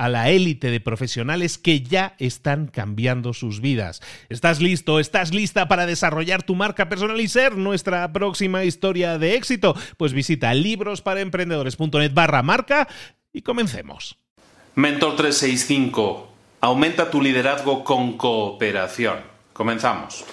a la élite de profesionales que ya están cambiando sus vidas. ¿Estás listo? ¿Estás lista para desarrollar tu marca personal y ser nuestra próxima historia de éxito? Pues visita librosparaemprendedores.net barra marca y comencemos. Mentor 365. Aumenta tu liderazgo con cooperación. Comenzamos.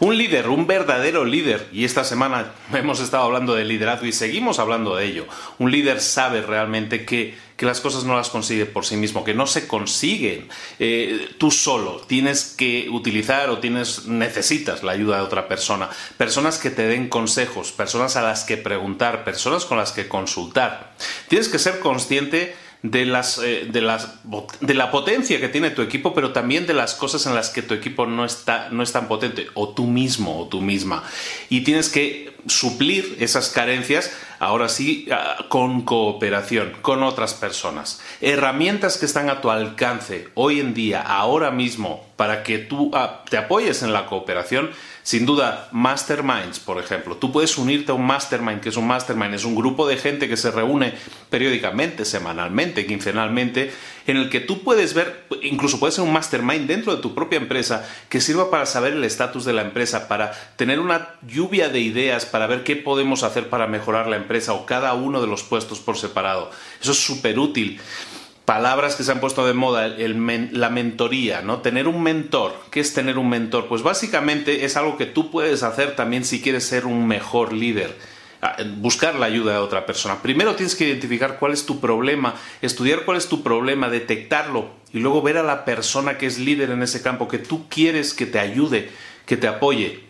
Un líder, un verdadero líder, y esta semana hemos estado hablando de liderazgo y seguimos hablando de ello. Un líder sabe realmente que, las cosas no las consigue por sí mismo, que no se consiguen eh, tú solo. Tienes que utilizar o tienes, necesitas la ayuda de otra persona. Personas que te den consejos, personas a las que preguntar, personas con las que consultar. Tienes que ser consciente de, las, eh, de, las, de la potencia que tiene tu equipo, pero también de las cosas en las que tu equipo no está, no es tan potente, o tú mismo o tú misma. Y tienes que suplir esas carencias, ahora sí, ah, con cooperación, con otras personas. Herramientas que están a tu alcance hoy en día, ahora mismo, para que tú ah, te apoyes en la cooperación, sin duda, masterminds, por ejemplo. Tú puedes unirte a un mastermind, que es un mastermind, es un grupo de gente que se reúne periódicamente, semanalmente, quincenalmente, en el que tú puedes ver, incluso puede ser un mastermind dentro de tu propia empresa, que sirva para saber el estatus de la empresa, para tener una lluvia de ideas, para ver qué podemos hacer para mejorar la empresa o cada uno de los puestos por separado. Eso es súper útil palabras que se han puesto de moda, la mentoría, ¿no? Tener un mentor. ¿Qué es tener un mentor? Pues básicamente es algo que tú puedes hacer también si quieres ser un mejor líder. Buscar la ayuda de otra persona. Primero tienes que identificar cuál es tu problema, estudiar cuál es tu problema, detectarlo y luego ver a la persona que es líder en ese campo, que tú quieres que te ayude, que te apoye.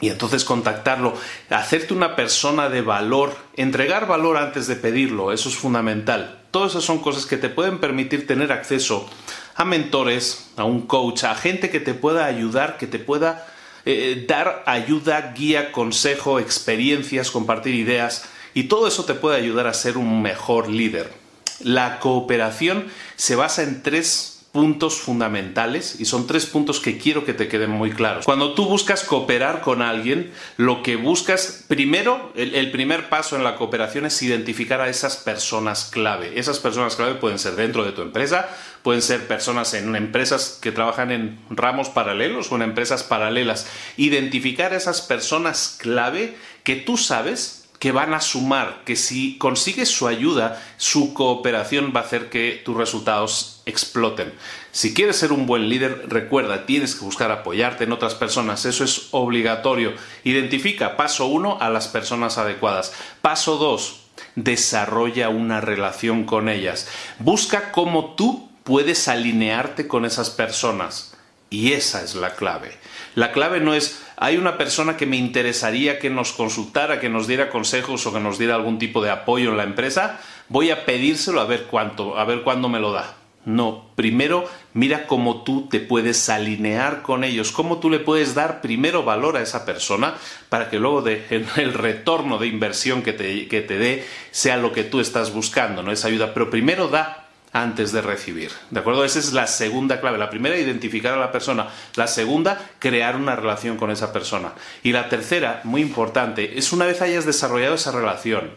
Y entonces contactarlo, hacerte una persona de valor, entregar valor antes de pedirlo, eso es fundamental. Todas esas son cosas que te pueden permitir tener acceso a mentores, a un coach, a gente que te pueda ayudar, que te pueda eh, dar ayuda, guía, consejo, experiencias, compartir ideas y todo eso te puede ayudar a ser un mejor líder. La cooperación se basa en tres puntos fundamentales y son tres puntos que quiero que te queden muy claros. Cuando tú buscas cooperar con alguien, lo que buscas, primero, el, primer paso en la cooperación es identificar a esas personas clave. Esas personas clave pueden ser dentro de tu empresa, pueden ser personas en empresas que trabajan en ramos paralelos o en empresas paralelas. Identificar a esas personas clave que tú sabes que van a sumar, que si consigues su ayuda, su cooperación va a hacer que tus resultados exploten. Si quieres ser un buen líder, recuerda, tienes que buscar apoyarte en otras personas, eso es obligatorio. Identifica, paso uno, a las personas adecuadas. Paso dos, desarrolla una relación con ellas. Busca cómo tú puedes alinearte con esas personas. Y esa es la clave. La clave no es, hay una persona que me interesaría que nos consultara, que nos diera consejos o que nos diera algún tipo de apoyo en la empresa. voy a pedírselo a ver cuánto, a ver cuándo me lo da. No, primero mira cómo tú te puedes alinear con ellos, cómo tú le puedes dar primero valor a esa persona para que luego el retorno de inversión que te, que te dé sea lo que tú estás buscando, ¿no? Esa ayuda, pero primero da antes de recibir. ¿De acuerdo? Esa es la segunda clave. La primera, identificar a la persona. La segunda, crear una relación con esa persona. Y la tercera, muy importante, es una vez hayas desarrollado esa relación,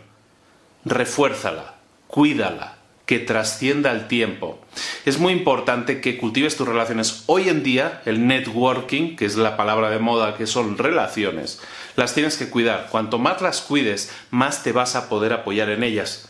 refuérzala, cuídala, que trascienda el tiempo. Es muy importante que cultives tus relaciones. Hoy en día, el networking, que es la palabra de moda, que son relaciones, las tienes que cuidar. Cuanto más las cuides, más te vas a poder apoyar en ellas.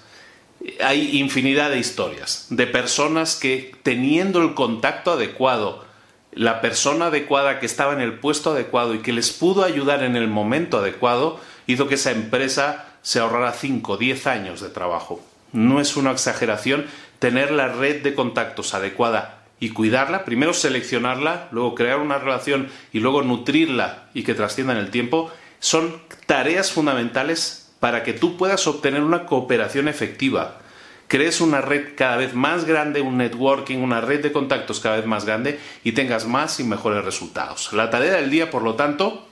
Hay infinidad de historias de personas que teniendo el contacto adecuado, la persona adecuada que estaba en el puesto adecuado y que les pudo ayudar en el momento adecuado, hizo que esa empresa se ahorrara 5 o 10 años de trabajo. No es una exageración tener la red de contactos adecuada y cuidarla, primero seleccionarla, luego crear una relación y luego nutrirla y que trascienda en el tiempo, son tareas fundamentales para que tú puedas obtener una cooperación efectiva. Crees una red cada vez más grande, un networking, una red de contactos cada vez más grande y tengas más y mejores resultados. La tarea del día, por lo tanto,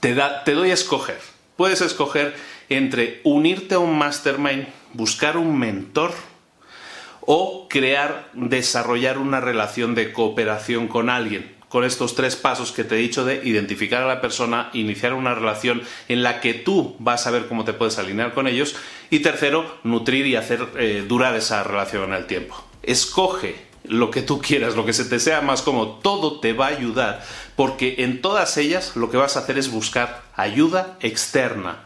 te, da, te doy a escoger. Puedes escoger entre unirte a un mastermind buscar un mentor o crear, desarrollar una relación de cooperación con alguien. Con estos tres pasos que te he dicho de identificar a la persona, iniciar una relación en la que tú vas a ver cómo te puedes alinear con ellos. Y tercero, nutrir y hacer eh, durar esa relación en el tiempo. Escoge lo que tú quieras, lo que se te sea más cómodo, todo te va a ayudar, porque en todas ellas lo que vas a hacer es buscar ayuda externa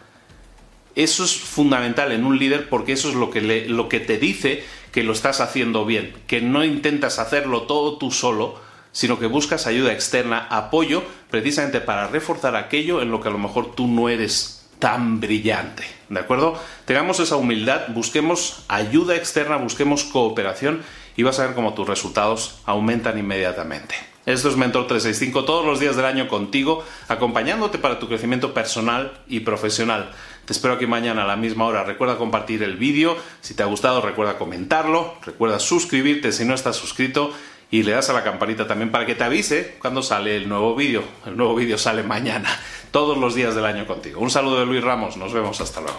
eso es fundamental en un líder porque eso es lo que, lo que te dice que lo estás haciendo bien, que no intentas hacerlo todo tú solo, sino que buscas ayuda externa, apoyo, precisamente para reforzar aquello en lo que a lo mejor tú no eres tan brillante. ¿De acuerdo? Tengamos esa humildad, busquemos ayuda externa, busquemos cooperación y vas a ver cómo tus resultados aumentan inmediatamente. Esto es Mentor 365 todos los días del año contigo, acompañándote para tu crecimiento personal y profesional. Te espero aquí mañana a la misma hora. Recuerda compartir el vídeo. Si te ha gustado, recuerda comentarlo. Recuerda suscribirte si no estás suscrito. Y le das a la campanita también para que te avise cuando sale el nuevo vídeo. El nuevo vídeo sale mañana, todos los días del año contigo. Un saludo de Luis Ramos. Nos vemos. Hasta luego.